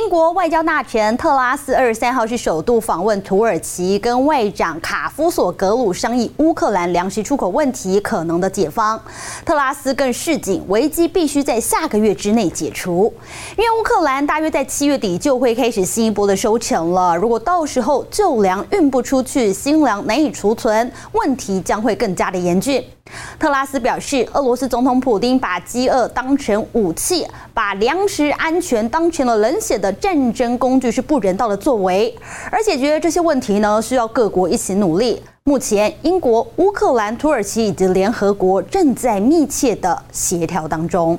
英国外交大臣特拉斯二十三号是首度访问土耳其，跟外长卡夫索格鲁商议乌克兰粮食出口问题可能的解方。特拉斯更示警，危机必须在下个月之内解除，因为乌克兰大约在七月底就会开始新一波的收成了。如果到时候旧粮运不出去，新粮难以储存，问题将会更加的严峻。特拉斯表示，俄罗斯总统普丁把饥饿当成武器，把粮食安全当成了冷血的战争工具，是不人道的作为。而解决这些问题呢，需要各国一起努力。目前，英国、乌克兰、土耳其以及联合国正在密切的协调当中。